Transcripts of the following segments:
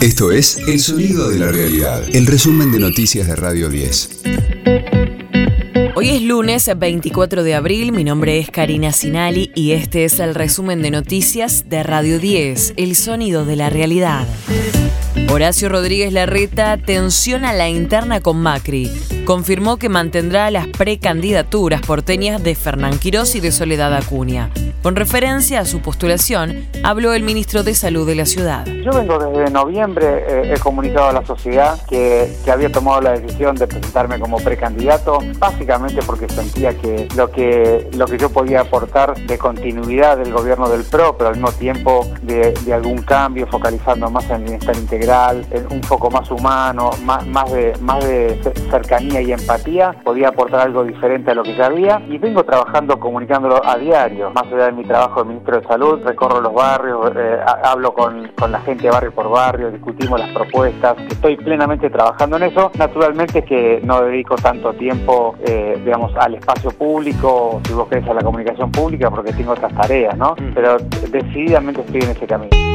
Esto es El Sonido de la Realidad, el resumen de noticias de Radio 10. Hoy es lunes 24 de abril, mi nombre es Karina Sinali y este es el resumen de noticias de Radio 10, El Sonido de la Realidad. Horacio Rodríguez Larreta tensiona la interna con Macri. Confirmó que mantendrá las precandidaturas porteñas de Fernán Quirós y de Soledad Acuña. Con referencia a su postulación, habló el ministro de Salud de la ciudad. Yo vengo desde noviembre, eh, he comunicado a la sociedad que, había tomado la decisión de presentarme como precandidato, básicamente porque sentía que lo que lo que yo podía aportar de continuidad del gobierno del PRO, pero al mismo tiempo de, algún cambio, focalizando más en el bienestar integral, en un poco más humano, más, más, de, más de cercanía y empatía, podía aportar algo diferente a lo que ya había y vengo trabajando, comunicándolo a diario, más allá de mi trabajo de ministro de Salud, recorro los barrios, eh, hablo con, con, la gente barrio por barrio, discutimos las propuestas, estoy plenamente trabajando en eso. Naturalmente que no dedico tanto tiempo, eh, digamos, al espacio público, si vos querés, a la comunicación pública, porque tengo otras tareas, ¿no? Mm. Pero decididamente estoy en ese camino.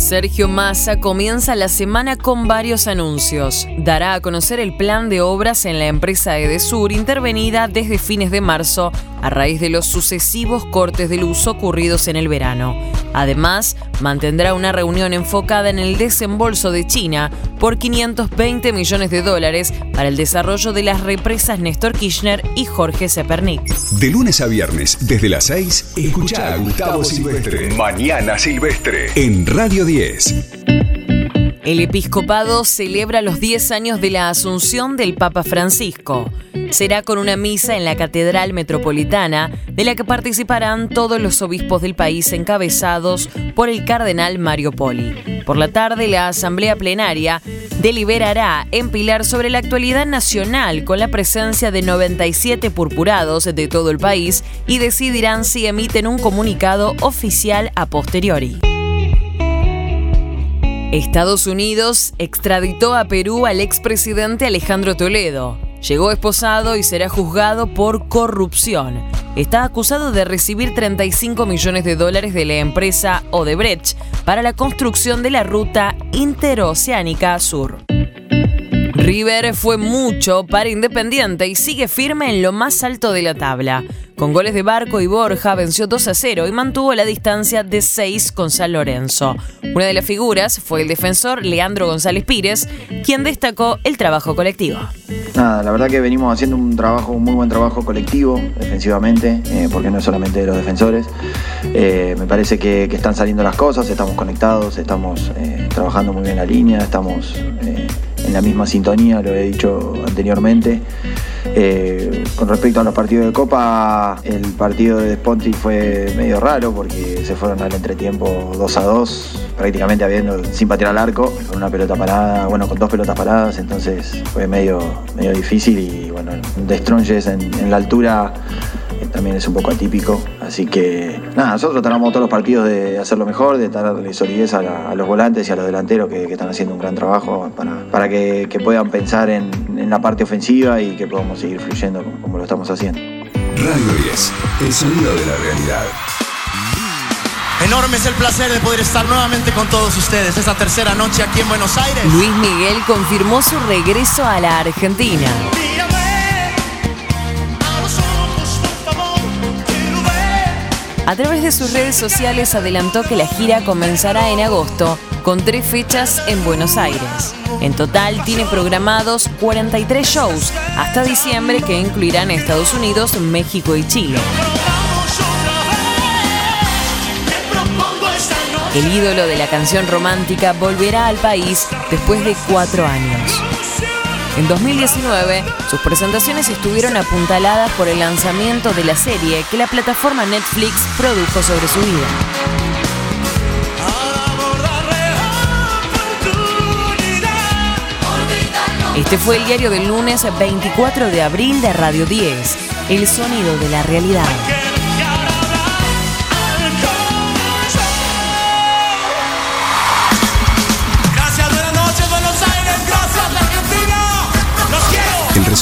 Sergio Massa comienza la semana con varios anuncios. Dará a conocer el plan de obras en la empresa Edesur intervenida desde fines de marzo a raíz de los sucesivos cortes de luz ocurridos en el verano. Además, mantendrá una reunión enfocada en el desembolso de China por 520 millones de dólares para el desarrollo de las represas Néstor Kirchner y Jorge Zepernik. De lunes a viernes, desde las 6, escucha a Gustavo Silvestre. Mañana Silvestre. En Radio 10. El episcopado celebra los 10 años de la asunción del Papa Francisco será con una misa en la Catedral Metropolitana, de la que participarán todos los obispos del país encabezados por el cardenal Mario Poli. Por la tarde, la Asamblea Plenaria deliberará en Pilar sobre la actualidad nacional con la presencia de 97 purpurados de todo el país y decidirán si emiten un comunicado oficial a posteriori. Estados Unidos extraditó a Perú al expresidente Alejandro Toledo. Llegó esposado y será juzgado por corrupción. Está acusado de recibir 35 millones de dólares de la empresa Odebrecht para la construcción de la ruta interoceánica sur. River fue mucho para Independiente y sigue firme en lo más alto de la tabla. Con goles de Barco y Borja venció 2 a 0 y mantuvo la distancia de 6 con San Lorenzo. Una de las figuras fue el defensor Leandro González Pírez, quien destacó el trabajo colectivo. Nada, la verdad que venimos haciendo un trabajo, un muy buen trabajo colectivo, defensivamente, eh, porque no es solamente de los defensores. Eh, me parece que, están saliendo las cosas, estamos conectados, estamos eh, trabajando muy bien la línea, estamos en la misma sintonía, lo he dicho anteriormente. Eh, con respecto a los partidos de Copa, el partido de Sponti fue medio raro porque se fueron al entretiempo 2 a 2, prácticamente habiendo sin patear al arco, con una pelota parada, bueno, con dos pelotas paradas, entonces fue medio, medio difícil y bueno, de Stronges en la altura también es un poco atípico. Así que nada, nosotros tratamos todos los partidos de hacerlo mejor, de darle solidez a, los volantes y a los delanteros que, están haciendo un gran trabajo para, que, puedan pensar en, la parte ofensiva y que podamos seguir fluyendo como, lo estamos haciendo. Radio 10, el sonido de la realidad. Enorme es el placer de poder estar nuevamente con todos ustedes esta tercera noche aquí en Buenos Aires. Luis Miguel confirmó su regreso a la Argentina. A través de sus redes sociales adelantó que la gira comenzará en agosto con tres fechas en Buenos Aires. En total tiene programados 43 shows hasta diciembre que incluirán Estados Unidos, México y Chile. El ídolo de la canción romántica volverá al país después de cuatro años. En 2019, sus presentaciones estuvieron apuntaladas por el lanzamiento de la serie que la plataforma Netflix produjo sobre su vida. Este fue el diario del lunes 24 de abril de Radio 10, El sonido de la realidad.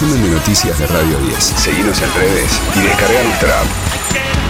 Resumen de noticias de Radio 10. Seguimos en redes y descarga nuestra app.